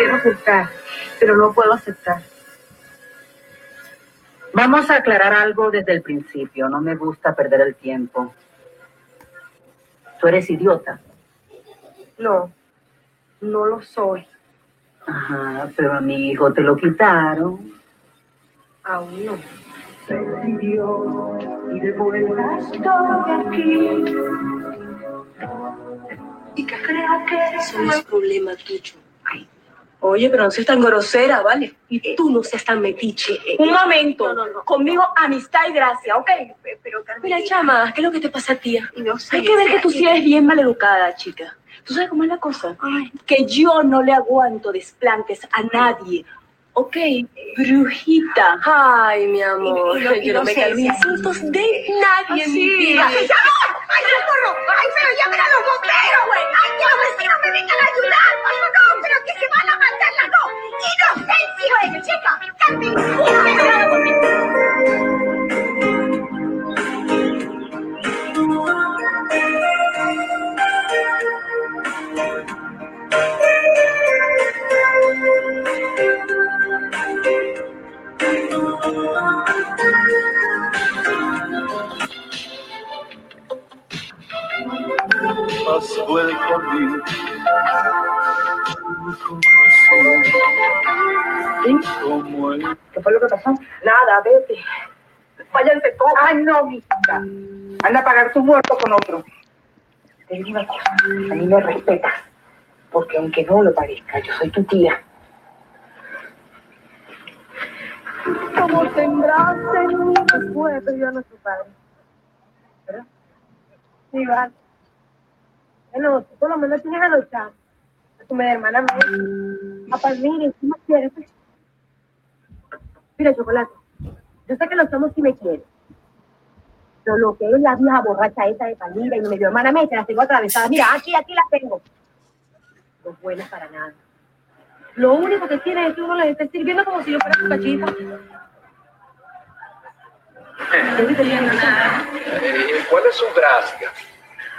Quiero aceptar, pero no puedo aceptar. Vamos a aclarar algo desde el principio. No me gusta perder el tiempo. Tú eres idiota. No, no lo soy. Ajá, pero a mi hijo te lo quitaron. Aún no. y de vuelta estoy aquí. Y que crea que eso no es problema tuyo. Oye, pero no seas tan grosera, ¿vale? Y tú no seas tan metiche. Un momento. Conmigo, amistad y gracia, ¿ok? Pero, Mira, chama, ¿qué es lo que te pasa a ti? No sé. Hay que ver que tú sí eres bien maleducada, chica. ¿Tú sabes cómo es la cosa? Que yo no le aguanto desplantes a nadie. Ok, brujita. Ay, mi amor. Y, y, yo no me sé, insultos de nadie en mi vida. ¡Ay! ¡Ay, socorro! ¡Ay, pero llamen a los bomberos, güey! ¡Ay, que los vecinos me vengan a ayudar! ¡No, pero que se van a matar las dos! ¡Inocencia, güey! ¡Chica! Has Váyanse todos. Ay, no, mi hija. Anda a pagar tu muerto con otro. Te digo una cosa, a mí me respetas. Porque aunque no lo parezca, yo soy tu tía. Como sembraste en mí después, yo no soy padre. ¿Verdad? Sí, vale. Bueno, tú por lo menos tienes a los. A tu media hermana A Palmira, ¿qué más quieres? Mira, chocolate. Yo sé que los somos si me quieres. Pero lo que es la vieja borracha esa de Palmira y mi medio hermana me las tengo atravesadas. Mira, aquí, aquí las tengo. No buenas para nada. Lo único que tiene es que uno les esté sirviendo como si yo fuera su cachita. Eh, ¿Cuál es su gracia?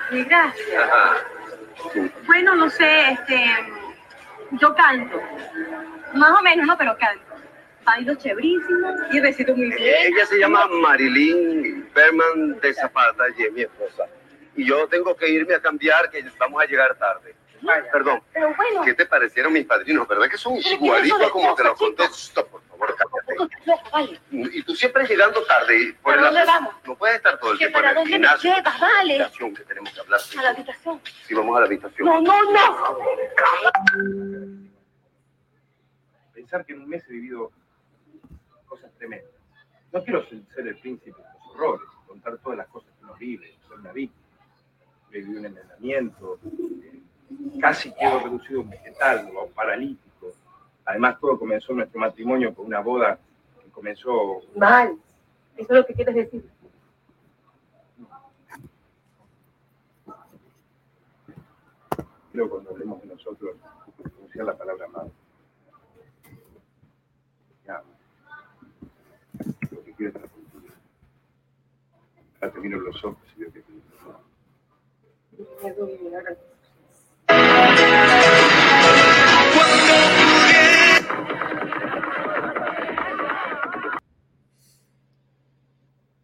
Mi gracia. Bueno, no sé, este, yo canto. Más o menos, no, pero canto. Bailo chéverísimo y recito muy bien. Ella se llama Marilyn Berman de Zapata y es mi esposa. Y yo tengo que irme a cambiar, que vamos a llegar tarde. Perdón. Pero bueno. ¿Qué te parecieron mis padrinos? ¿Verdad que son igualitos como te lo conté? Stop, por favor, cállate. Y tú siempre llegando tarde. Por ¿Para dónde vamos? No puedes estar todo el ¿Que tiempo en para el dónde me gimnasio. llevas? Vale. Habitación que tenemos que hablar. A la habitación. Sí, vamos a la habitación. No, no, no. Pensar que en un mes he vivido No quiero ser el príncipe de los horrores, contar todas las cosas que uno vive, ser una víctima. He vivido un envenenamiento, eh, casi quedo reducido a un vegetal o a un paralítico. Además, todo comenzó nuestro matrimonio con una boda que comenzó Mal. Eso es lo que quieres decir. creo cuando hablemos de nosotros, pronunciar la palabra mal. Ojos y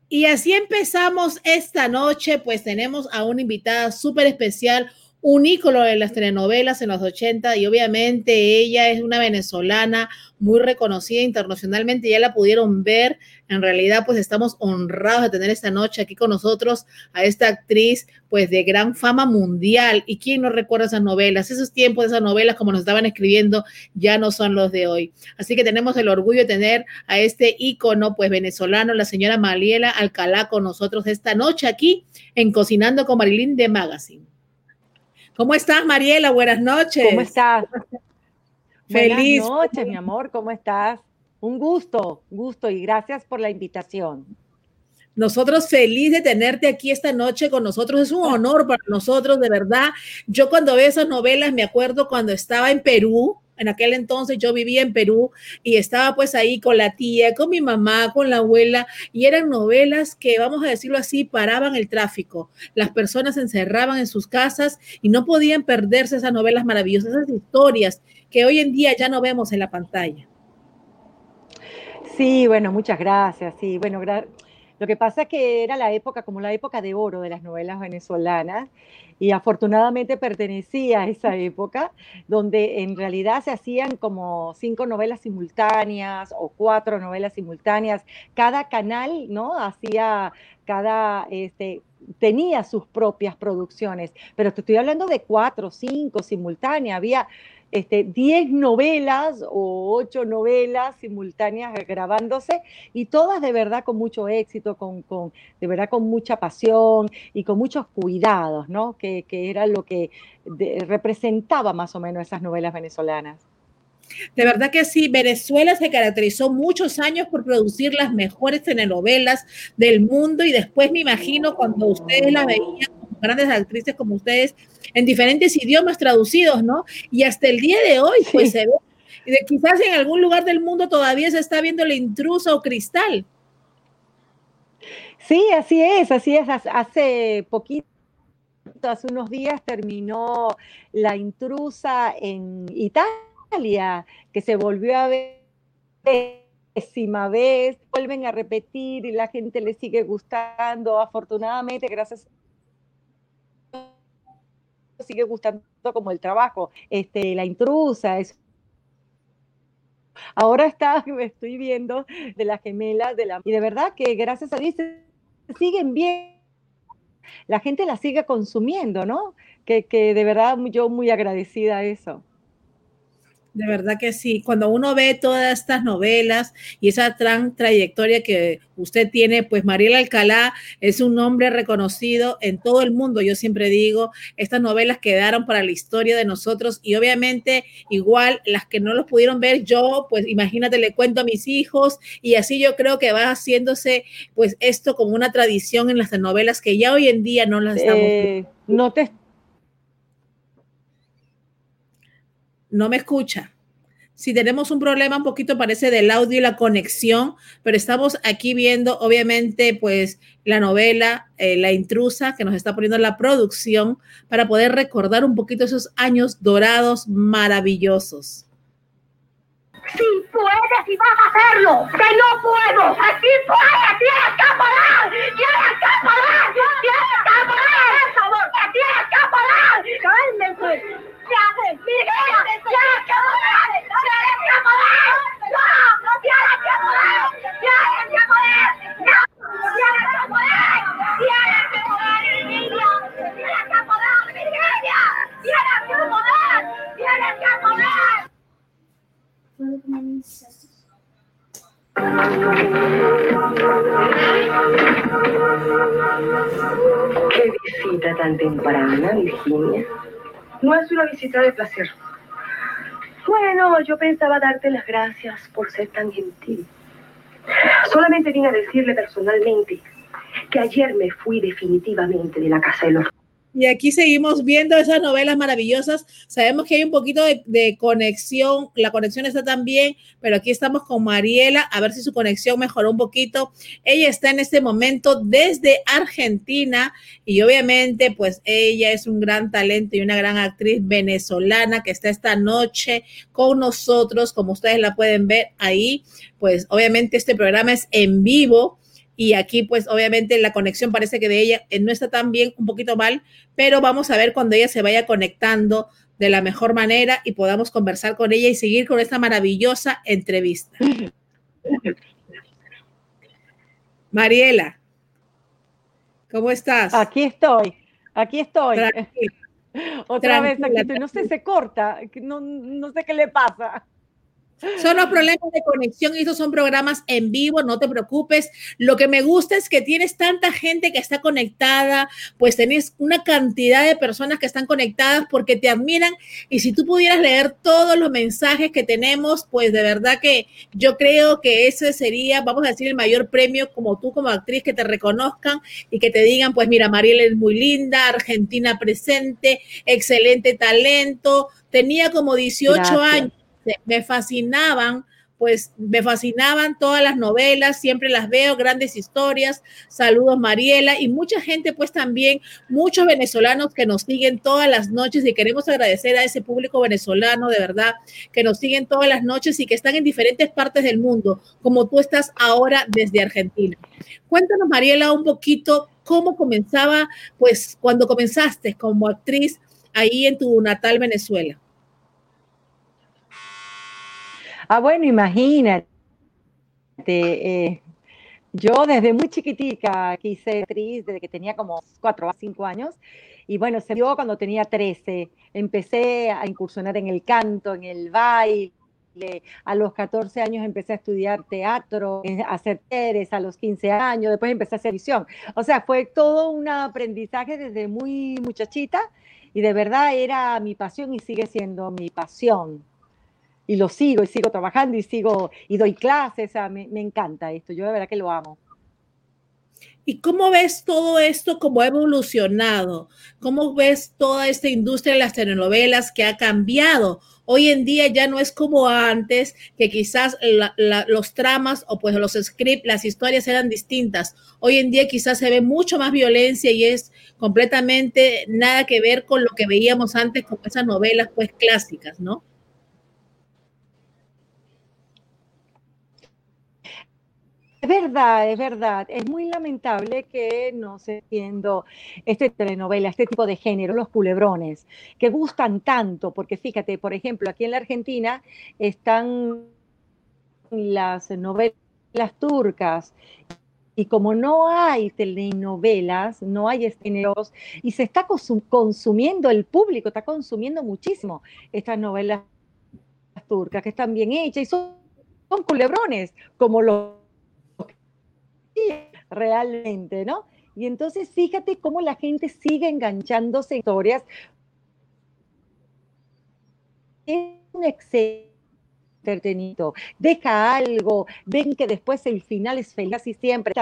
Y así empezamos esta noche, pues tenemos a una invitada súper especial, un ícono de las telenovelas en los 80 y obviamente ella es una venezolana muy reconocida internacionalmente, ya la pudieron ver, en realidad pues estamos honrados de tener esta noche aquí con nosotros a esta actriz pues de gran fama mundial. Y quién no recuerda esas novelas, esos tiempos de esas novelas como nos estaban escribiendo ya no son los de hoy, así que tenemos el orgullo de tener a este ícono pues venezolano, la señora Mariela Alcalá con nosotros esta noche aquí en Cocinando con Marilyn de Magazine. ¿Cómo estás, Mariela? Buenas noches. ¿Cómo estás? Feliz. Buenas noches, mi amor. ¿Cómo estás? Un gusto, gusto y gracias por la invitación. Nosotros feliz de tenerte aquí esta noche con nosotros. Es un honor para nosotros, de verdad. Yo cuando veo esas novelas me acuerdo cuando estaba en Perú, en aquel entonces yo vivía en Perú y estaba pues ahí con la tía, con mi mamá, con la abuela, y eran novelas que, vamos a decirlo así, paraban el tráfico. Las personas se encerraban en sus casas y no podían perderse esas novelas maravillosas, esas historias que hoy en día ya no vemos en la pantalla. Sí, bueno, muchas gracias. Sí, bueno, lo que pasa es que era la época, como la época de oro de las novelas venezolanas, y afortunadamente pertenecía a esa época, donde en realidad se hacían como cinco novelas simultáneas o cuatro novelas simultáneas. Cada canal, ¿no? Hacía, cada, este, tenía sus propias producciones, pero te estoy hablando de cuatro, cinco simultáneas. Había este, 10 novelas o 8 novelas simultáneas grabándose y todas de verdad con mucho éxito, con, con de verdad con mucha pasión y con muchos cuidados, ¿no? Que, que era lo que representaba más o menos esas novelas venezolanas. De verdad que sí, Venezuela se caracterizó muchos años por producir las mejores telenovelas del mundo y después me imagino cuando ustedes la veían grandes actrices como ustedes en diferentes idiomas traducidos, ¿no? Y hasta el día de hoy, pues se ve, quizás en algún lugar del mundo todavía se está viendo la intrusa o cristal. Sí, así es, así es. Hace poquito, hace unos días terminó la intrusa en Italia, que se volvió a ver décima vez, vuelven a repetir y la gente le sigue gustando. Afortunadamente, gracias sigue gustando como el trabajo, este, la intrusa, es Ahora está, me estoy viendo de las gemelas de la... Y de verdad que gracias a Dios siguen bien. La gente la sigue consumiendo, ¿no? Que, que de verdad yo muy agradecida a eso. De verdad que sí. Cuando uno ve todas estas novelas y esa gran trayectoria que usted tiene, pues Mariela Alcalá es un nombre reconocido en todo el mundo. Yo siempre digo, estas novelas quedaron para la historia de nosotros y obviamente igual las que no los pudieron ver yo, pues imagínate, le cuento a mis hijos y así yo creo que va haciéndose pues esto como una tradición en las novelas que ya hoy en día no las estamos eh, No te no me escucha. Si tenemos un problema un poquito parece del audio y la conexión, pero estamos aquí viendo obviamente pues la novela eh, La intrusa que nos está poniendo la producción para poder recordar un poquito esos años dorados maravillosos. Sí puedes y vas a hacerlo, que no puedo. Así puedes, tienes que parar, tienes que parar, tienes que parar, tienes que parar. Cálmense. Qué visita tan temprana, Virginia. No es una visita de placer. Bueno, yo pensaba darte las gracias por ser tan gentil. Solamente vine a decirle personalmente que ayer me fui definitivamente de la casa de los y aquí seguimos viendo esas novelas maravillosas. Sabemos que hay un poquito de, conexión, la conexión está también, pero aquí estamos con Mariela, a ver si su conexión mejoró un poquito. Ella está en este momento desde Argentina y obviamente pues ella es un gran talento y una gran actriz venezolana que está esta noche con nosotros, como ustedes la pueden ver ahí. Pues obviamente este programa es en vivo y aquí pues obviamente la conexión parece que de ella eh, no está tan bien, un poquito mal, pero vamos a ver cuando ella se vaya conectando de la mejor manera y podamos conversar con ella y seguir con esta maravillosa entrevista. Mariela, ¿cómo estás? Aquí estoy, aquí estoy. Otra vez, aquí no sé, se corta, no, no sé qué le pasa. Son los problemas de conexión y estos son programas en vivo, no te preocupes. Lo que me gusta es que tienes tanta gente que está conectada, pues tenés una cantidad de personas que están conectadas porque te admiran. Y si tú pudieras leer todos los mensajes que tenemos, pues de verdad que yo creo que ese sería, vamos a decir, el mayor premio como tú como actriz que te reconozcan y que te digan, pues mira, Mariela es muy linda, Argentina presente, excelente talento, tenía como 18 años dijiste, me fascinaban pues me fascinaban todas las novelas, siempre las veo, grandes historias. Saludos Mariela y mucha gente pues también, muchos venezolanos que nos siguen todas las noches y queremos agradecer a ese público venezolano de verdad que nos siguen todas las noches y que están en diferentes partes del mundo, como tú estás ahora desde Argentina. Cuéntanos Mariela un poquito cómo comenzaba, pues cuando comenzaste como actriz ahí en tu natal Venezuela. Ah, bueno, imagínate. Eh, yo desde muy chiquitica quise actriz, desde que tenía como 4 a 5 años. Y bueno, se dio cuando tenía 13. Empecé a incursionar en el canto, en el baile. A los 14 años empecé a estudiar teatro, a hacer teres a los 15 años, después empecé a hacer visión. O sea, fue todo un aprendizaje desde muy muchachita y de verdad era mi pasión y sigue siendo mi pasión y lo sigo y sigo trabajando y sigo y doy clases, me, encanta esto, yo de verdad que lo amo. ¿Y cómo ves todo esto como ha evolucionado? ¿Cómo ves toda esta industria de las telenovelas que ha cambiado? Hoy en día ya no es como antes, que quizás los tramas o pues los scripts, las historias eran distintas. Hoy en día quizás se ve mucho más violencia y es completamente nada que ver con lo que veíamos antes con esas novelas pues clásicas, ¿no? Es verdad, es verdad. Es muy lamentable que no se entiendo este telenovela, este tipo de género, los culebrones, que gustan tanto, porque fíjate, por ejemplo, aquí en la Argentina están las novelas turcas y como no hay telenovelas, no hay géneros, y se está consumiendo, el público está consumiendo muchísimo estas novelas turcas que están bien hechas y son, son culebrones, como los realmente, ¿no? Y entonces fíjate cómo la gente sigue enganchándose en historias. Es un excelente entretenido, deja algo, ven que después el final es feliz y siempre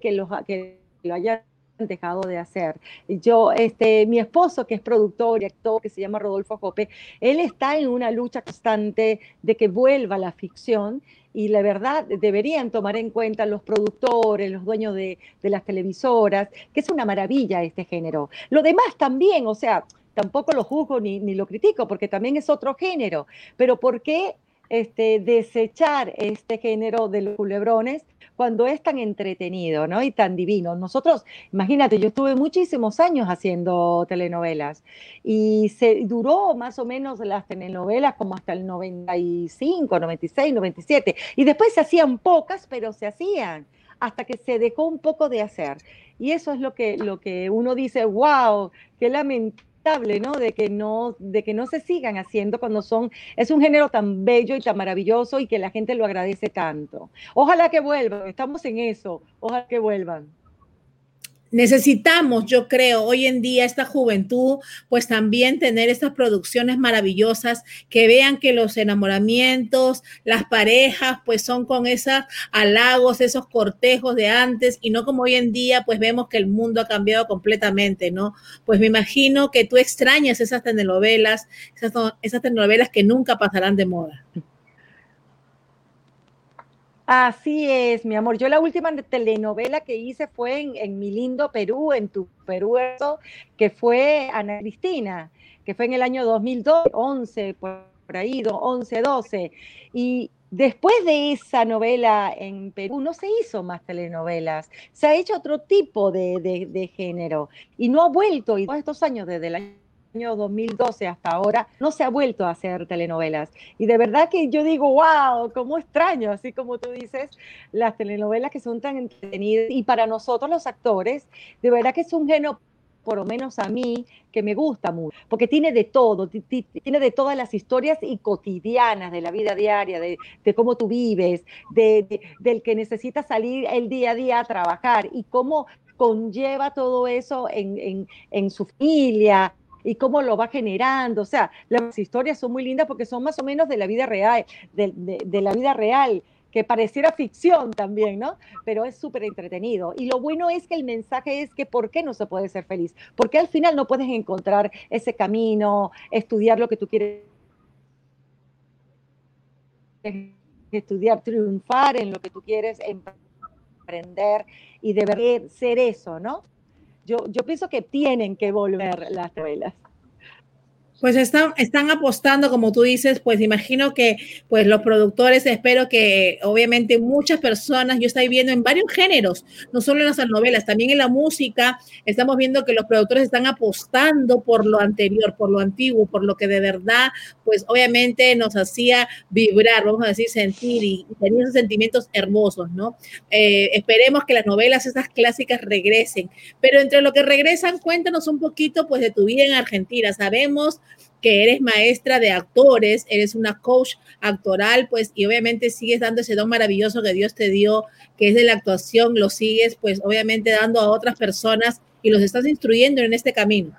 que, los, que lo hayan dejado de hacer. Yo, este, mi esposo, que es productor y actor, que se llama Rodolfo Jope, él está en una lucha constante de que vuelva la ficción y la verdad deberían tomar en cuenta los productores, los dueños de, las televisoras, que es una maravilla este género. Lo demás también, o sea, tampoco lo juzgo ni, ni lo critico, porque también es otro género, pero ¿por qué este, desechar este género de los culebrones cuando es tan entretenido, ¿no? Y tan divino. Nosotros, imagínate, yo estuve muchísimos años haciendo telenovelas y se duró más o menos las telenovelas como hasta el 95, 96, 97 y después se hacían pocas, pero se hacían hasta que se dejó un poco de hacer. Y eso es lo que, lo que uno dice, wow, qué lamentable ¿no? De que no, de que no se sigan haciendo cuando son, es un género tan bello y tan maravilloso y que la gente lo agradece tanto. Ojalá que vuelvan, estamos en eso, ojalá que vuelvan necesitamos, yo creo, hoy en día esta juventud, pues también tener estas producciones maravillosas que vean que los enamoramientos, las parejas, pues son con esos halagos, esos cortejos de antes y no como hoy en día, pues vemos que el mundo ha cambiado completamente, ¿no? Pues me imagino que tú extrañas esas telenovelas, esas, esas telenovelas que nunca pasarán de moda. Así es, mi amor. Yo la última telenovela que hice fue en, mi lindo Perú, en tu Perú, que fue Ana Cristina, que fue en el año 2011, por ahí, 11, 12. Y después de esa novela en Perú no se hizo más telenovelas, se ha hecho otro tipo de, de género y no ha vuelto, y todos estos años desde el año año 2012 hasta ahora no se ha vuelto a hacer telenovelas. Y de verdad que yo digo, wow, cómo extraño, así como tú dices, las telenovelas que son tan entretenidas. Y para nosotros los actores, de verdad que es un género por lo menos a mí, que me gusta mucho, porque tiene de todo, tiene de todas las historias y cotidianas de la vida diaria, de, cómo tú vives, de, del que necesita salir el día a día a trabajar y cómo conlleva todo eso en, en, en su familia, y cómo lo va generando. O sea, las historias son muy lindas porque son más o menos de la vida real, de, la vida real que pareciera ficción también, ¿no? Pero es súper entretenido. Y lo bueno es que el mensaje es que ¿por qué no se puede ser feliz? Porque al final no puedes encontrar ese camino, estudiar lo que tú quieres estudiar, triunfar en lo que tú quieres emprender y deber ser eso, ¿no? Yo, yo pienso que tienen que volver las novelas. Pues están, están apostando, como tú dices, pues imagino que pues los productores, espero que obviamente muchas personas, yo estoy viendo en varios géneros, no solo en las novelas, también en la música, estamos viendo que los productores están apostando por lo anterior, por lo antiguo, por lo que de verdad, pues obviamente nos hacía vibrar, vamos a decir, sentir y, tener esos sentimientos hermosos, ¿no? Eh, esperemos que las novelas, esas clásicas, regresen, pero entre lo que regresan, cuéntanos un poquito pues de tu vida en Argentina. Sabemos que eres maestra de actores, eres una coach actoral, pues, y obviamente sigues dando ese don maravilloso que Dios te dio, que es de la actuación, lo sigues, pues, obviamente dando a otras personas y los estás instruyendo en este camino.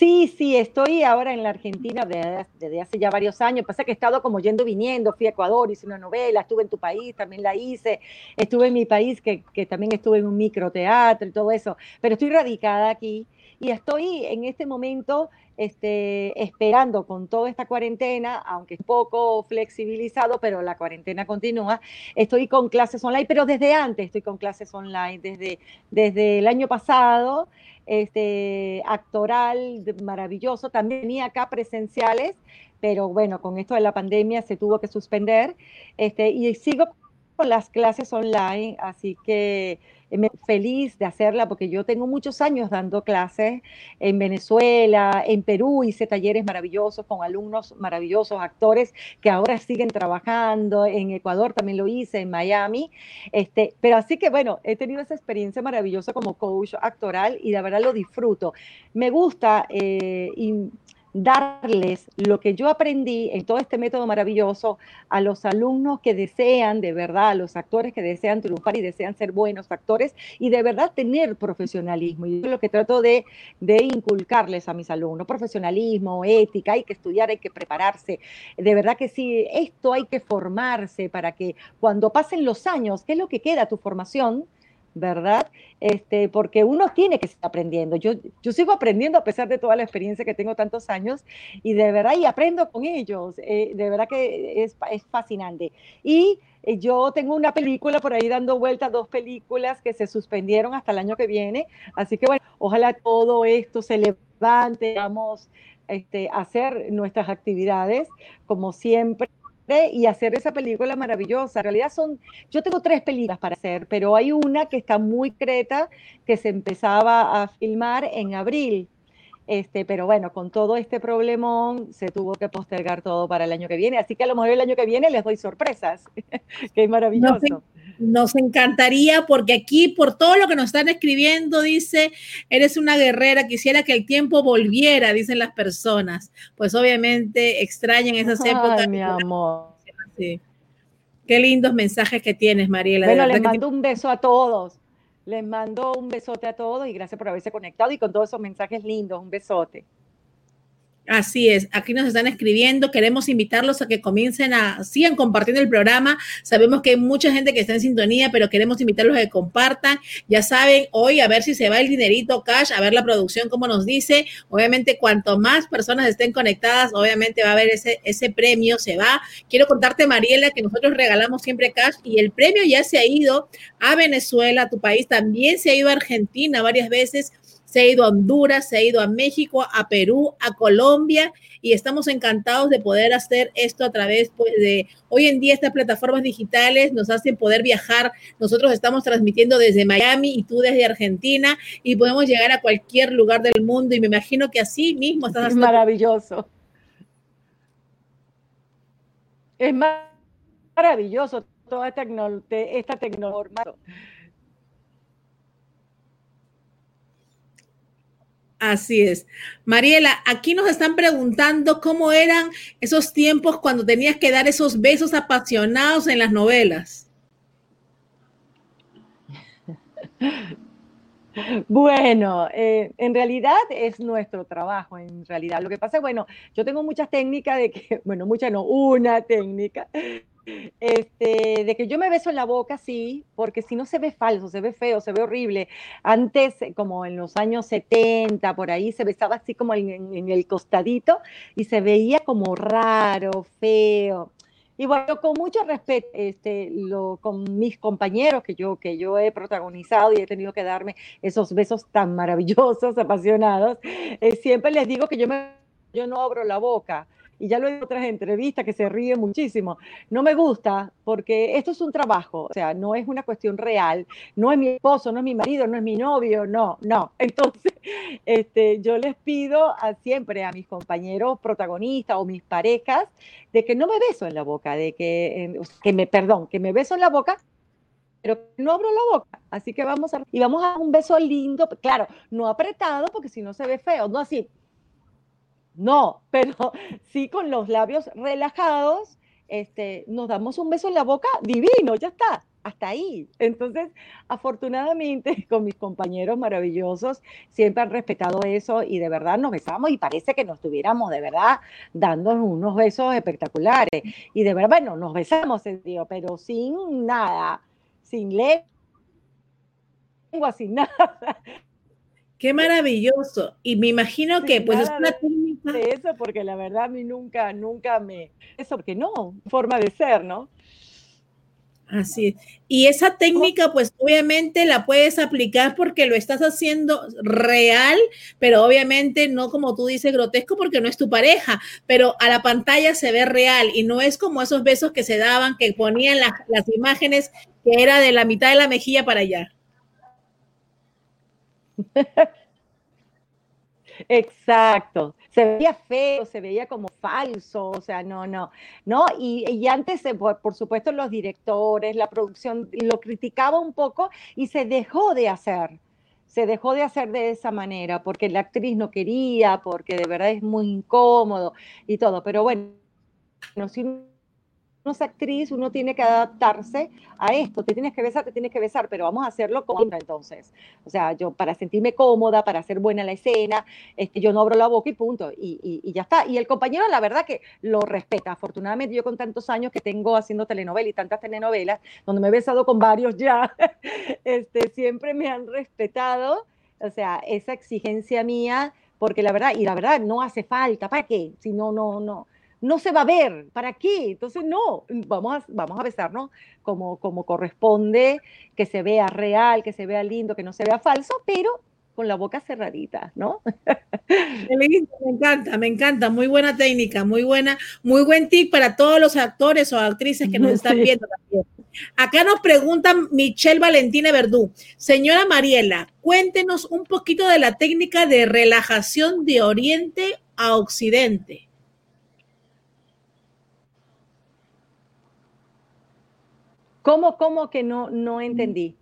Sí, sí, estoy ahora en la Argentina desde, hace ya varios años. Pasa que he estado como yendo, viniendo, fui a Ecuador, hice una novela, estuve en tu país, también la hice, estuve en mi país, que, que también estuve en un microteatro y todo eso, pero estoy radicada aquí y estoy en este momento este, esperando con toda esta cuarentena, aunque es poco flexibilizado, pero la cuarentena continúa, estoy con clases online, pero desde antes estoy con clases online, desde, desde el año pasado, este, actoral maravilloso, también venía acá presenciales, pero bueno, con esto de la pandemia se tuvo que suspender, este, y sigo con las clases online, así que feliz de hacerla porque yo tengo muchos años dando clases en Venezuela, en Perú, hice talleres maravillosos con alumnos maravillosos, actores que ahora siguen trabajando, en Ecuador también lo hice, en Miami, este, pero así que bueno, he tenido esa experiencia maravillosa como coach actoral y de verdad lo disfruto. Me gusta eh, darles lo que yo aprendí en todo este método maravilloso a los alumnos que desean de verdad, a los actores que desean triunfar y desean ser buenos actores y de verdad tener profesionalismo. Y es lo que trato de, de inculcarles a mis alumnos, profesionalismo, ética, hay que estudiar, hay que prepararse. De verdad que sí, esto hay que formarse para que cuando pasen los años, ¿qué es lo que queda tu formación? ¿Verdad? Este, porque uno tiene que estar aprendiendo. Yo, yo sigo aprendiendo a pesar de toda la experiencia que tengo tantos años y de verdad, y aprendo con ellos. Eh, de verdad que es, es fascinante. Y eh, yo tengo una película por ahí dando vueltas, dos películas que se suspendieron hasta el año que viene. Así que bueno, ojalá todo esto se levante, vamos este, a hacer nuestras actividades como siempre y hacer esa película maravillosa. En realidad son, yo tengo tres películas para hacer, pero hay una que está muy creta, que se empezaba a filmar en abril. Este, pero bueno, con todo este problemón se tuvo que postergar todo para el año que viene, así que a lo mejor el año que viene les doy sorpresas, que es maravilloso. Nos, encantaría porque aquí por todo lo que nos están escribiendo dice, eres una guerrera, quisiera que el tiempo volviera, dicen las personas. Pues obviamente extrañan esas épocas. mi amor. Sí. Qué lindos mensajes que tienes, Mariela. Bueno, les mando un beso a todos. Les mando un besote a todos y gracias por haberse conectado y con todos esos mensajes lindos. Un besote. Así es, aquí nos están escribiendo, queremos invitarlos a que comiencen a, sigan compartiendo el programa, sabemos que hay mucha gente que está en sintonía, pero queremos invitarlos a que compartan, ya saben, hoy a ver si se va el dinerito cash, a ver la producción como nos dice, obviamente cuanto más personas estén conectadas, obviamente va a haber ese, ese premio, se va. Quiero contarte, Mariela, que nosotros regalamos siempre cash y el premio ya se ha ido a Venezuela, a tu país, también se ha ido a Argentina varias veces se ha ido a Honduras, se ha ido a México, a Perú, a Colombia y estamos encantados de poder hacer esto a través pues, de hoy en día estas plataformas digitales nos hacen poder viajar. Nosotros estamos transmitiendo desde Miami y tú desde Argentina y podemos llegar a cualquier lugar del mundo y me imagino que así mismo estás haciendo. Es maravilloso. Es maravilloso toda esta, esta tecnología. Así es. Mariela, aquí nos están preguntando cómo eran esos tiempos cuando tenías que dar esos besos apasionados en las novelas. Bueno, eh, en realidad es nuestro trabajo, en realidad. Lo que pasa es, bueno, yo tengo muchas técnicas de que, bueno, muchas no, una técnica Este, de que yo me beso en la boca, sí, porque si no se ve falso, se ve feo, se ve horrible. Antes, como en los años 70, por ahí, se besaba así como en, el costadito y se veía como raro, feo. Y bueno, con mucho respeto, este, lo, con mis compañeros que yo, que yo he protagonizado y he tenido que darme esos besos tan maravillosos, apasionados, eh, siempre les digo que yo no abro la boca y ya lo he en otras entrevistas que se ríe muchísimo. No me gusta porque esto es un trabajo, o sea, no es una cuestión real, no es mi esposo, no es mi marido, no es mi novio, no, no. Entonces, este, yo les pido a, siempre a mis compañeros protagonistas o mis parejas de que no me beso en la boca, de que, que me, perdón, que me beso en la boca, pero no abro la boca. Así que vamos a, y vamos a un beso lindo, claro, no apretado porque si no se ve feo, no así, no, pero sí con los labios relajados, este, nos damos un beso en la boca divino, ya está, hasta ahí. Entonces, afortunadamente, con mis compañeros maravillosos, siempre han respetado eso y de verdad nos besamos y parece que nos estuviéramos de verdad dando unos besos espectaculares. Y de verdad, bueno, nos besamos, pero sin nada, sin lengua, sin nada. Qué maravilloso. Y me imagino que pues es una. De eso, porque la verdad a mí nunca, nunca me. Eso, porque no, forma de ser, ¿no? Así es. Y esa técnica, pues obviamente la puedes aplicar porque lo estás haciendo real, pero obviamente no como tú dices grotesco porque no es tu pareja, pero a la pantalla se ve real y no es como esos besos que se daban, que ponían las imágenes que era de la mitad de la mejilla para allá. Exacto. Se veía feo, se veía como falso, o sea, no, no, no. Y, antes, por, por, supuesto, los directores, la producción lo criticaba un poco y se dejó de hacer. Se dejó de hacer de esa manera porque la actriz no quería, porque de verdad es muy incómodo y todo. Pero bueno, si uno es actriz, uno tiene que adaptarse a esto, te tienes que besar, te tienes que besar, pero vamos a hacerlo con entonces. O sea, yo para sentirme cómoda, para hacer buena la escena, este, yo no abro la boca y punto, y, y, ya está. Y el compañero, la verdad que lo respeta. Afortunadamente, yo con tantos años que tengo haciendo telenovela y tantas telenovelas, donde me he besado con varios ya, este, siempre me han respetado, o sea, esa exigencia mía, porque la verdad, y la verdad no hace falta, ¿para qué? Si no, no, no no se va a ver, ¿para qué? Entonces, no, vamos a, vamos a besarnos como, como corresponde, que se vea real, que se vea lindo, que no se vea falso, pero con la boca cerradita, ¿no? Me encanta, me encanta, muy buena técnica, muy buena, muy buen tip para todos los actores o actrices que nos están viendo también. Acá nos pregunta Michelle Valentina Verdú. Señora Mariela, cuéntenos un poquito de la técnica de relajación de oriente a occidente. ¿Cómo, cómo que no, no entendí?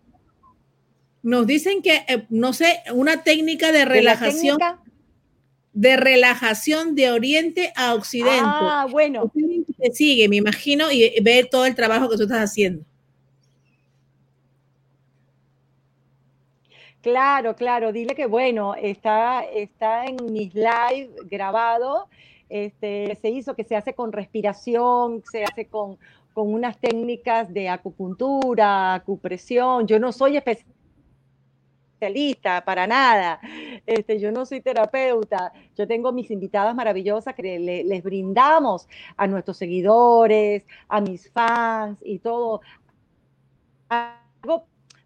Nos dicen que, eh, no sé, una técnica de relajación. ¿De, relajación de oriente a occidente. Ah, bueno. Te sigue, me imagino, y ve todo el trabajo que tú estás haciendo. Claro, claro, dile que bueno, está, está en mis live grabado, este, se hizo que se hace con respiración, se hace con, con unas técnicas de acupuntura, acupresión. Yo no soy especialista para nada. Este, yo no soy terapeuta. Yo tengo mis invitadas maravillosas que les brindamos a nuestros seguidores, a mis fans y todo.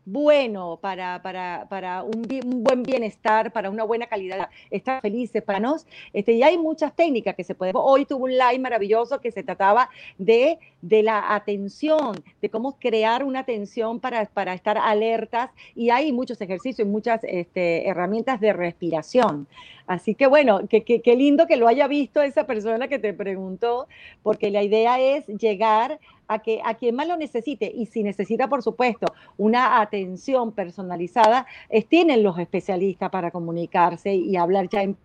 Bueno para, para, para un, buen bienestar, para una buena calidad, estar felices para nos. Este, y hay muchas técnicas que se pueden. Hoy tuve un live maravilloso que se trataba de, de la atención, de cómo crear una atención para, para estar alertas y hay muchos ejercicios y muchas este, herramientas de respiración. Así que bueno, qué lindo que lo haya visto esa persona que te preguntó, porque la idea es llegar a, que, a quien más lo necesite y si necesita, por supuesto, una atención personalizada, tienen los especialistas para comunicarse y hablar ya en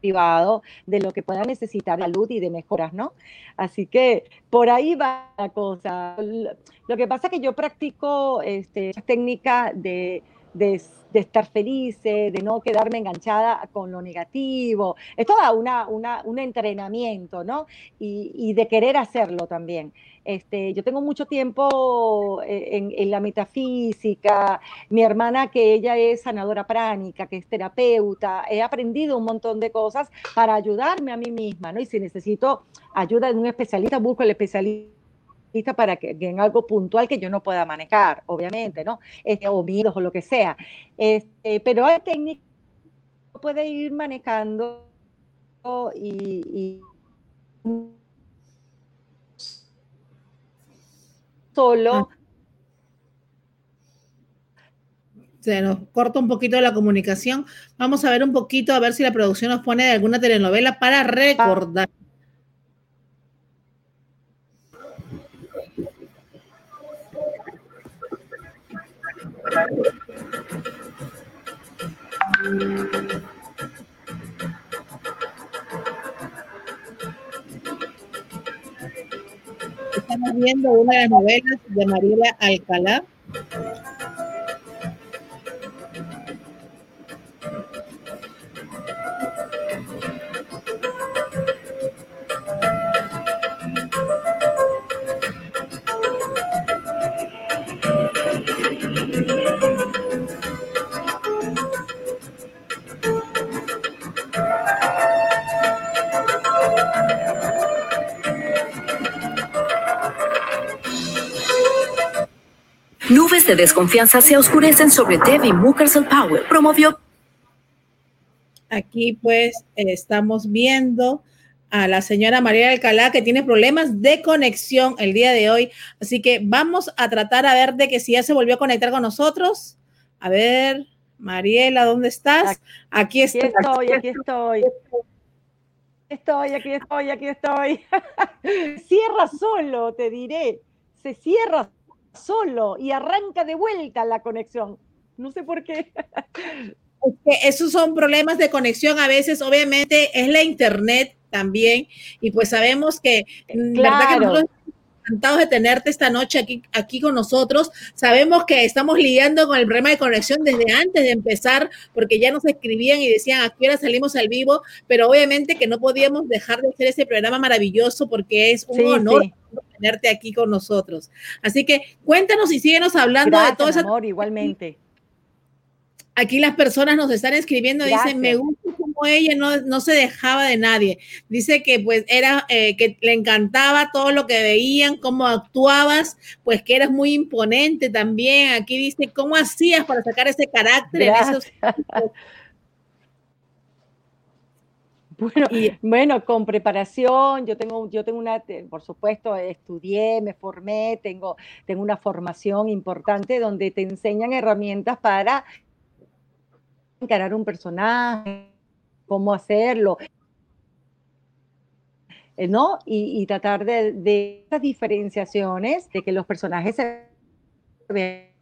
privado de lo que pueda necesitar de salud y de mejoras, ¿no? Así que por ahí va la cosa. Lo que pasa es que yo practico este, técnica de de, estar felices, de no quedarme enganchada con lo negativo. Es todo una, un entrenamiento, ¿no? Y, de querer hacerlo también. Este, yo tengo mucho tiempo eh, en, la metafísica, mi hermana que ella es sanadora pránica, que es terapeuta, he aprendido un montón de cosas para ayudarme a mí misma, ¿no? Y si necesito ayuda de un especialista, busco el especialista para que, en algo puntual que yo no pueda manejar, obviamente, ¿no? Este, o miedos o lo que sea. Este, pero hay técnicas que puede ir manejando y, solo. Ah. Se nos corta un poquito la comunicación. Vamos a ver un poquito, a ver si la producción nos pone de alguna telenovela para recordar. Estamos viendo una de las novelas de Mariela Alcalá. De desconfianza se oscurecen sobre Debbie Mukersel Powell. Promovió. Aquí pues estamos viendo a la señora María Alcalá que tiene problemas de conexión el día de hoy. Así que vamos a tratar a ver de que si ya se volvió a conectar con nosotros. A ver, Mariela, ¿dónde estás? Aquí, estoy, aquí estoy. Estoy, aquí estoy, aquí estoy. cierra solo, te diré. Se cierra solo y arranca de vuelta la conexión. No sé por qué. esos son problemas de conexión a veces, obviamente es la internet también y pues sabemos que, verdad que nosotros encantados de tenerte esta noche aquí, aquí con nosotros. Sabemos que estamos lidiando con el problema de conexión desde antes de empezar, porque ya nos escribían y decían a qué hora salimos al vivo, pero obviamente que no podíamos dejar de hacer ese programa maravilloso porque es un honor tenerte aquí con nosotros. Así que cuéntanos y síguenos hablando de todo eso. igualmente. Aquí las personas nos están escribiendo, dicen, me gusta como ella no, se dejaba de nadie. Dice que pues era, eh, que le encantaba todo lo que veían, cómo actuabas, pues que eras muy imponente también. Aquí dice, ¿cómo hacías para sacar ese carácter en esos... Bueno, bueno, con preparación, yo tengo, yo tengo una, por supuesto, estudié, me formé, tengo, tengo una formación importante donde te enseñan herramientas para encarar un personaje, cómo hacerlo, eh, ¿no? Y, tratar de, de, esas diferenciaciones, de que los personajes se vean.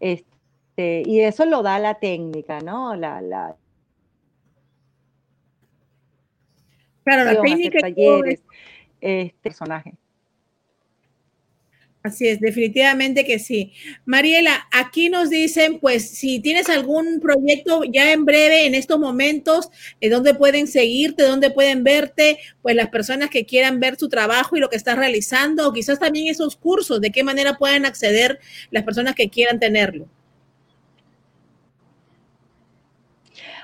Este, y eso lo da la técnica, ¿no? La, la, Claro, la técnica talleres, este personaje. Así es, definitivamente que sí. Mariela, aquí nos dicen, pues, si tienes algún proyecto ya en breve, en estos momentos, eh, dónde pueden seguirte, dónde pueden verte, pues las personas que quieran ver tu trabajo y lo que estás realizando, o quizás también esos cursos, de qué manera pueden acceder las personas que quieran tenerlo.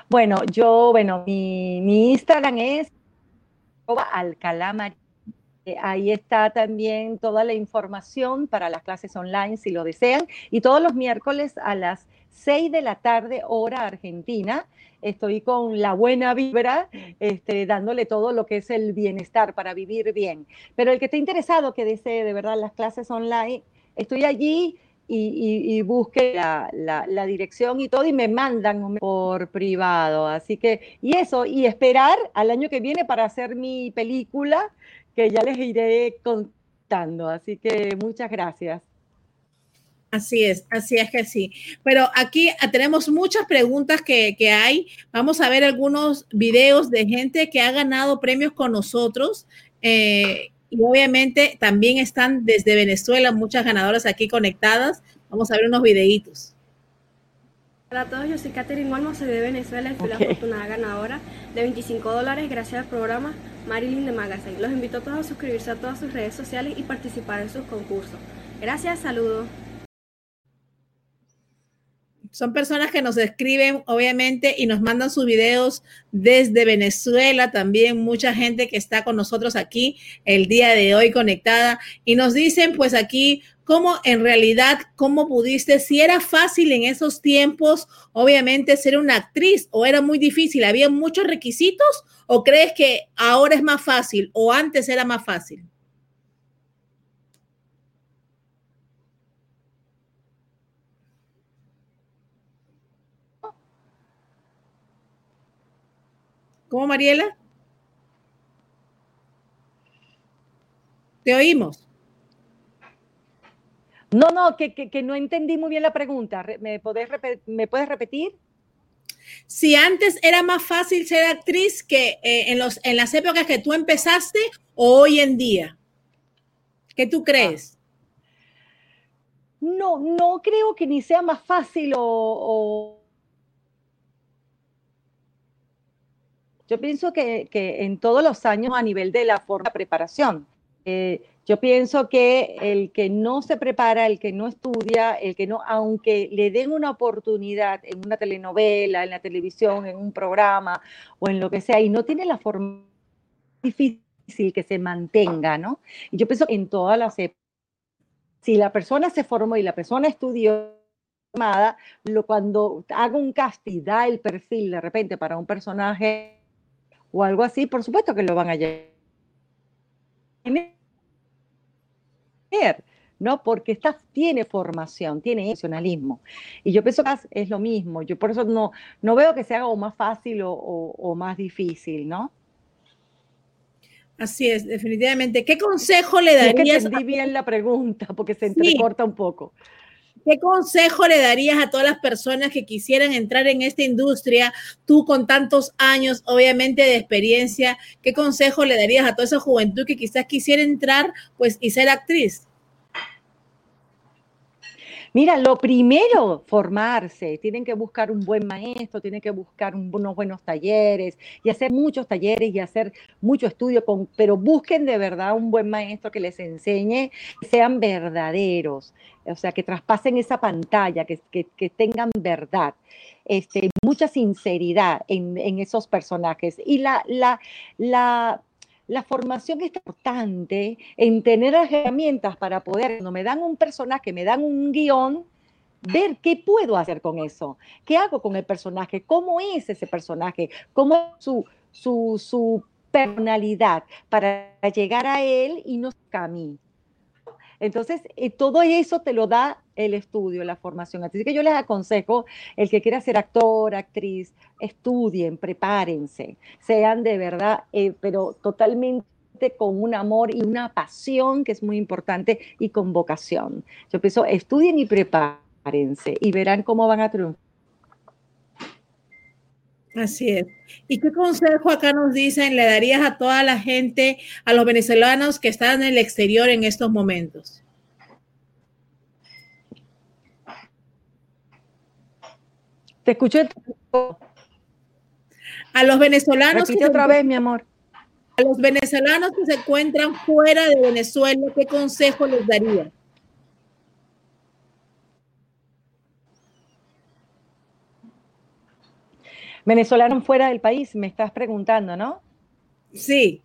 Bueno, yo, bueno, mi, mi Instagram es Alcalá eh, Ahí está también toda la información para las clases online si lo desean. Y todos los miércoles a las 6 de la tarde, hora argentina, estoy con la buena vibra, este, dándole todo lo que es el bienestar para vivir bien. Pero el que esté interesado, que desee de verdad las clases online, estoy allí y, busque la, la, dirección y todo y me mandan por privado. Así que, y eso, y esperar al año que viene para hacer mi película, que ya les iré contando. Así que muchas gracias. Así es, así es que sí. Pero aquí tenemos muchas preguntas que, que, hay. Vamos a ver algunos videos de gente que ha ganado premios con nosotros. Eh, y obviamente también están desde Venezuela muchas ganadoras aquí conectadas. Vamos a ver unos videitos. Hola a todos, yo soy Katherine Olmo, soy de Venezuela y fui la afortunada ganadora de 25 dólares gracias al programa Marilyn de Magazine. Los invito a todos a suscribirse a todas sus redes sociales y participar en sus concursos. Gracias, saludos. Son personas que nos escriben, obviamente, y nos mandan sus videos desde Venezuela. También mucha gente que está con nosotros aquí el día de hoy conectada. Y nos dicen, pues aquí, cómo en realidad, cómo pudiste, si era fácil en esos tiempos, obviamente, ser una actriz o era muy difícil. ¿Había muchos requisitos o crees que ahora es más fácil o antes era más fácil? ¿Cómo, Mariela? Te oímos. No, no, que, que, no entendí muy bien la pregunta. ¿Me, ¿Me puedes repetir? Si antes era más fácil ser actriz que eh, en, los, en las épocas que tú empezaste o hoy en día. ¿Qué tú crees? No, no creo que ni sea más fácil o Yo pienso que, en todos los años a nivel de la forma de preparación, eh, yo pienso que el que no se prepara, el que no estudia, el que no, aunque le den una oportunidad en una telenovela, en la televisión, en un programa o en lo que sea, y no tiene la forma difícil que se mantenga, ¿no? Y yo pienso que en todas las épocas, si la persona se formó y la persona estudió, lo, cuando haga un casting, da el perfil de repente para un personaje o algo así, por supuesto que lo van a llevar. ¿no? Porque esta tiene formación, tiene emocionalismo. Y yo pienso que es lo mismo. Yo por eso no, no veo que sea algo más fácil o, más difícil, ¿no? Así es, definitivamente. ¿Qué consejo le darías? Es que entendí bien la pregunta porque se entrecorta un poco. ¿Qué consejo le darías a todas las personas que quisieran entrar en esta industria? Tú con tantos años, obviamente, de experiencia, ¿qué consejo le darías a toda esa juventud que quizás quisiera entrar pues, y ser actriz? Mira, lo primero, formarse. Tienen que buscar un buen maestro, tienen que buscar unos buenos talleres y hacer muchos talleres y hacer mucho estudio, con, pero busquen de verdad un buen maestro que les enseñe, que sean verdaderos, o sea, que traspasen esa pantalla, que, que, tengan verdad. Este, mucha sinceridad en, en esos personajes. Y la, la, la la formación es importante en tener las herramientas para poder, cuando me dan un personaje, me dan un guion, ver qué puedo hacer con eso, qué hago con el personaje, cómo es ese personaje, cómo es su, su, su personalidad para llegar a él y no a mí. Entonces, eh, todo eso te lo da el estudio, la formación. Así que yo les aconsejo, el que quiera ser actor, actriz, estudien, prepárense, sean de verdad, eh, pero totalmente con un amor y una pasión que es muy importante y con vocación. Yo pienso, estudien y prepárense y verán cómo van a triunfar. Así es. ¿Y qué consejo acá nos dicen le darías a toda la gente, a los venezolanos que están en el exterior en estos momentos? Te escuché. A los venezolanos. Repite otra vez, mi amor. A los venezolanos que se encuentran fuera de Venezuela, ¿qué consejo les daría? Venezolanos fuera del país, me estás preguntando, ¿no? Sí.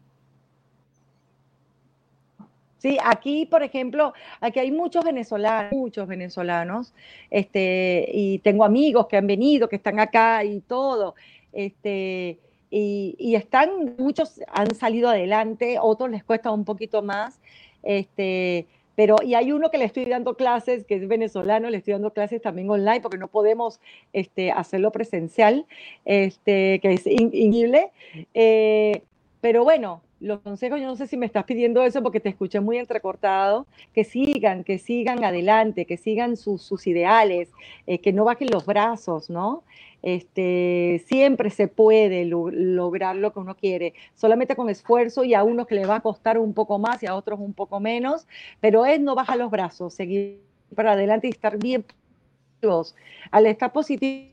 Sí, aquí, por ejemplo, aquí hay muchos venezolanos, muchos venezolanos, este, y tengo amigos que han venido, que están acá y todo, este, y, y están, muchos han salido adelante, otros les cuesta un poquito más, este, pero y hay uno que le estoy dando clases, que es venezolano, le estoy dando clases también online porque no podemos este, hacerlo presencial, este, que es increíble. Eh, pero bueno, los consejos, yo no sé si me estás pidiendo eso porque te escuché muy entrecortado, que sigan, que sigan adelante, que sigan sus, sus ideales, eh, que no bajen los brazos, ¿no? Este, siempre se puede lograr lo que uno quiere, solamente con esfuerzo y a unos que le va a costar un poco más y a otros un poco menos, pero es no bajar los brazos, seguir para adelante y estar bien al estar positivo,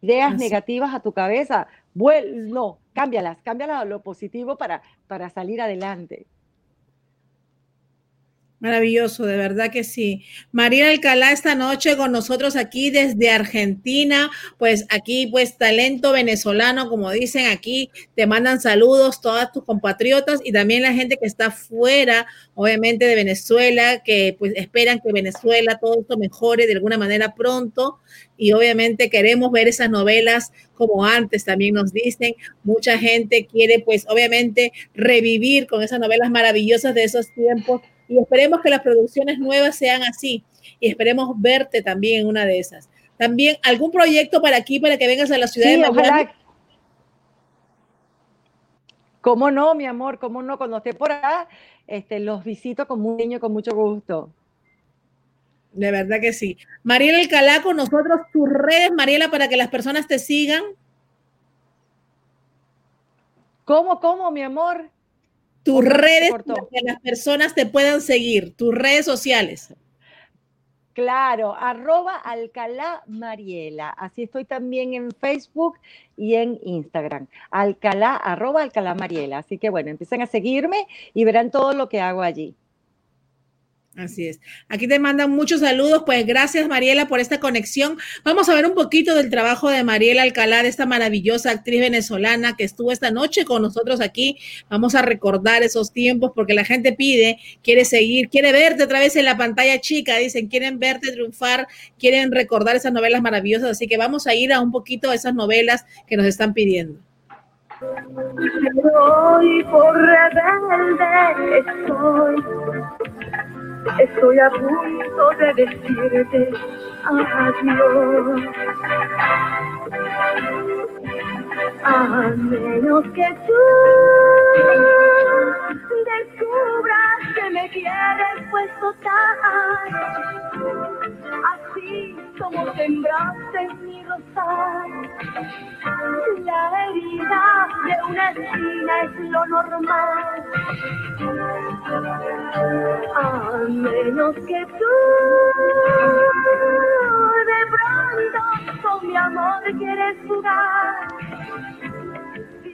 ideas negativas a tu cabeza, no, cámbialas, cámbialas a lo positivo para, para salir adelante. Maravilloso, de verdad que sí. María Alcalá esta noche con nosotros aquí desde Argentina, pues aquí pues talento venezolano, como dicen aquí, te mandan saludos todas tus compatriotas y también la gente que está fuera, obviamente de Venezuela, que pues esperan que Venezuela todo esto mejore de alguna manera pronto y obviamente queremos ver esas novelas como antes, también nos dicen, mucha gente quiere pues obviamente revivir con esas novelas maravillosas de esos tiempos y esperemos que las producciones nuevas sean así y esperemos verte también en una de esas. También algún proyecto para aquí, para que vengas a la ciudad de Miami. Ojalá. ¿Cómo no, mi amor? ¿Cómo no? Cuando esté por acá, este, los visito con un niño con mucho gusto. De verdad que sí. Mariela Alcalá con nosotros, tus redes, Mariela, para que las personas te sigan. ¿Cómo, cómo, mi amor? Tus redes para que las personas te puedan seguir, tus redes sociales. Claro, arroba Alcalá Mariela. Así estoy también en Facebook y en Instagram. Alcalá, arroba Alcalá Mariela. Así que bueno, empiecen a seguirme y verán todo lo que hago allí. Así es. Aquí te mandan muchos saludos. Pues gracias, Mariela, por esta conexión. Vamos a ver un poquito del trabajo de Mariela Alcalá, de esta maravillosa actriz venezolana que estuvo esta noche con nosotros aquí. Vamos a recordar esos tiempos porque la gente pide, quiere seguir, quiere verte otra vez en la pantalla chica. Dicen, quieren verte triunfar, quieren recordar esas novelas maravillosas. Así que vamos a ir a un poquito a esas novelas que nos están pidiendo. Hoy por estoy Estoy a punto de decirte adiós. A menos que tú quieres pues total así como sembraste mi rosal. La herida de una esquina es lo normal. A menos que tú de pronto con mi amor quieres jugar.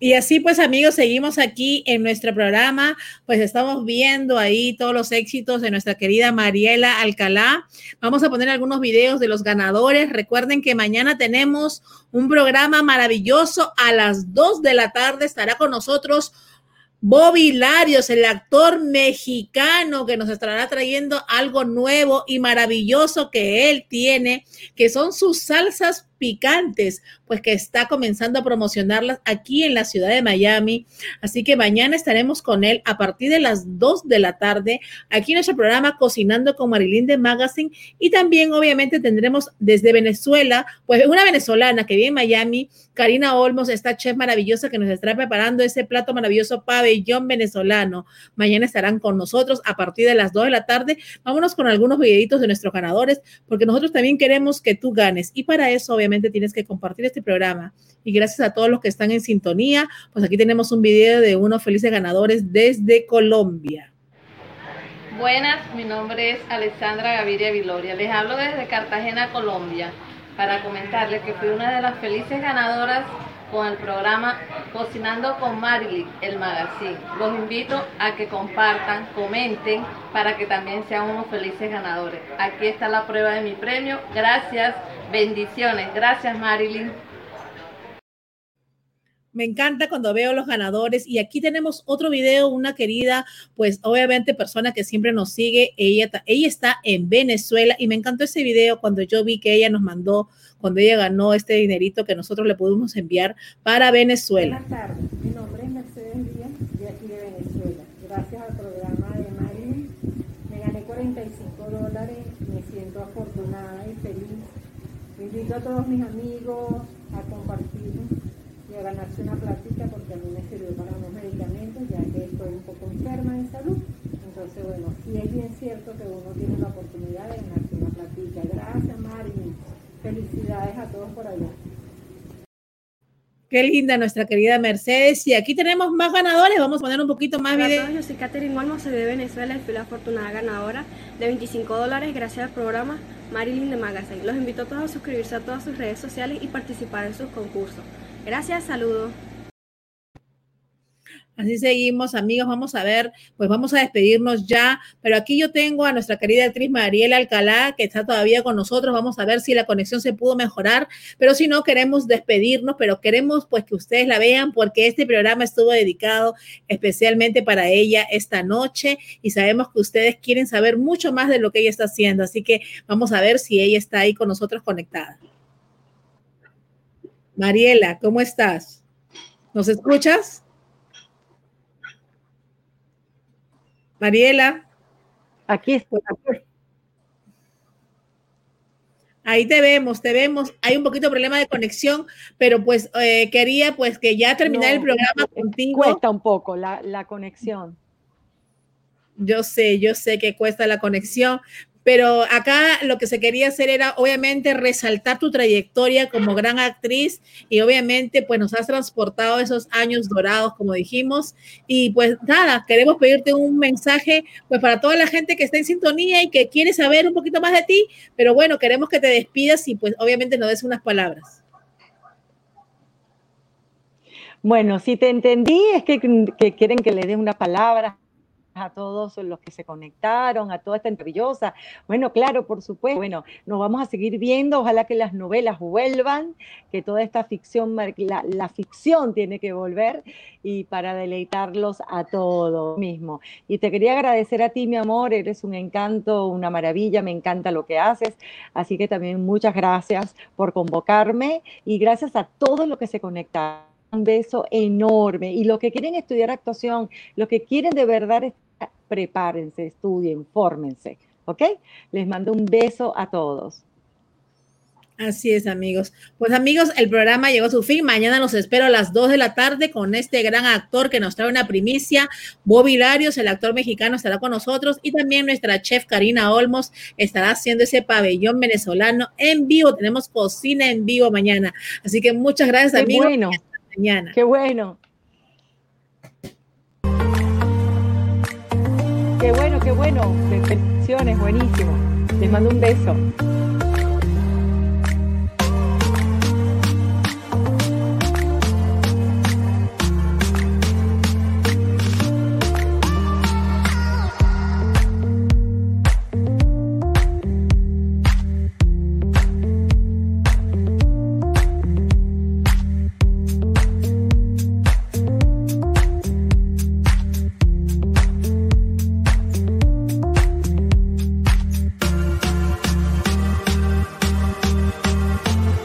Y así pues amigos, seguimos aquí en nuestro programa, pues estamos viendo ahí todos los éxitos de nuestra querida Mariela Alcalá. Vamos a poner algunos videos de los ganadores. Recuerden que mañana tenemos un programa maravilloso a las 2 de la tarde. Estará con nosotros Bobby Larios, el actor mexicano que nos estará trayendo algo nuevo y maravilloso que él tiene, que son sus salsas picantes, pues que está comenzando a promocionarlas aquí en la ciudad de Miami. Así que mañana estaremos con él a partir de las 2 de la tarde aquí en nuestro programa Cocinando con Marilyn de Magazine y también obviamente tendremos desde Venezuela, pues una venezolana que vive en Miami, Karina Olmos, esta chef maravillosa que nos estará preparando ese plato maravilloso pabellón venezolano. Mañana estarán con nosotros a partir de las 2 de la tarde. Vámonos con algunos videitos de nuestros ganadores porque nosotros también queremos que tú ganes y para eso obviamente tienes que compartir este programa. Y gracias a todos los que están en sintonía, pues aquí tenemos un video de unos felices ganadores desde Colombia. Buenas, mi nombre es Alexandra Gaviria Viloria. Les hablo desde Cartagena, Colombia, para comentarles que fui una de las felices ganadoras con el programa Cocinando con Marilyn, el magazine. Los invito a que compartan, comenten, para que también sean unos felices ganadores. Aquí está la prueba de mi premio. Gracias, bendiciones. Gracias, Marilyn. Me encanta cuando veo los ganadores y aquí tenemos otro video, una querida, pues obviamente persona que siempre nos sigue, ella, ella está en Venezuela y me encantó ese video cuando yo vi que ella nos mandó, cuando ella ganó este dinerito que nosotros le pudimos enviar para Venezuela. Buenas tardes, mi nombre es Mercedes Díaz, de aquí de Venezuela. Gracias al programa de Marilyn me gané 45 dólares, me siento afortunada y feliz. Invito a todos mis amigos a compartir a ganarse una plática porque a mí me sirvió para unos medicamentos ya que estoy un poco enferma de salud. Entonces, bueno, sí es bien cierto que uno tiene la oportunidad de ganarse una plática. Gracias, Mari. Felicidades a todos por allá. Qué linda nuestra querida Mercedes. Y aquí tenemos más ganadores. Vamos a poner un poquito más videos. Yo soy Catherine Olmos, soy de Venezuela y fui la afortunada ganadora de 25 dólares gracias al programa Marilyn de Magazine. Los invito a todos a suscribirse a todas sus redes sociales y participar en sus concursos. Gracias, saludos. Así seguimos, amigos. Vamos a ver, pues vamos a despedirnos ya. Pero aquí yo tengo a nuestra querida actriz Mariela Alcalá, que está todavía con nosotros. Vamos a ver si la conexión se pudo mejorar. Pero si no, queremos despedirnos, pero queremos pues que ustedes la vean porque este programa estuvo dedicado especialmente para ella esta noche y sabemos que ustedes quieren saber mucho más de lo que ella está haciendo. Así que vamos a ver si ella está ahí con nosotros conectada. Mariela, ¿cómo estás? ¿Nos escuchas? Mariela. Aquí estoy. Ahí te vemos, te vemos. Hay un poquito de problema de conexión, pero pues eh, quería pues que ya terminar el programa contigo. Cuesta un poco la, la conexión. Yo sé, yo sé que cuesta la conexión, pero acá lo que se quería hacer era obviamente resaltar tu trayectoria como gran actriz y obviamente pues nos has transportado esos años dorados como dijimos. Y pues nada, queremos pedirte un mensaje pues para toda la gente que está en sintonía y que quiere saber un poquito más de ti, pero bueno, queremos que te despidas y pues obviamente nos des unas palabras. Bueno, si te entendí es que, quieren que le dé una palabra a todos los que se conectaron, a toda esta maravillosa. Bueno, claro, por supuesto. Bueno, nos vamos a seguir viendo. Ojalá que las novelas vuelvan, que toda esta ficción, la, ficción tiene que volver y para deleitarlos a todos mismo. Y te quería agradecer a ti, mi amor. Eres un encanto, una maravilla. Me encanta lo que haces. Así que también muchas gracias por convocarme y gracias a todos los que se conectaron un beso enorme. Y los que quieren estudiar actuación, los que quieren de verdad prepárense, estudien, fórmense, ¿ok? Les mando un beso a todos. Así es, amigos. Pues amigos, el programa llegó a su fin. Mañana los espero a las 2 de la tarde con este gran actor que nos trae una primicia. Bobby Larios, el actor mexicano, estará con nosotros y también nuestra chef Karina Olmos estará haciendo ese pabellón venezolano en vivo. Tenemos cocina en vivo mañana. Así que muchas gracias, Qué amigos. Bueno. mañana. Qué bueno. Qué bueno, qué bueno. Bendiciones, buenísimo. Les mando un beso.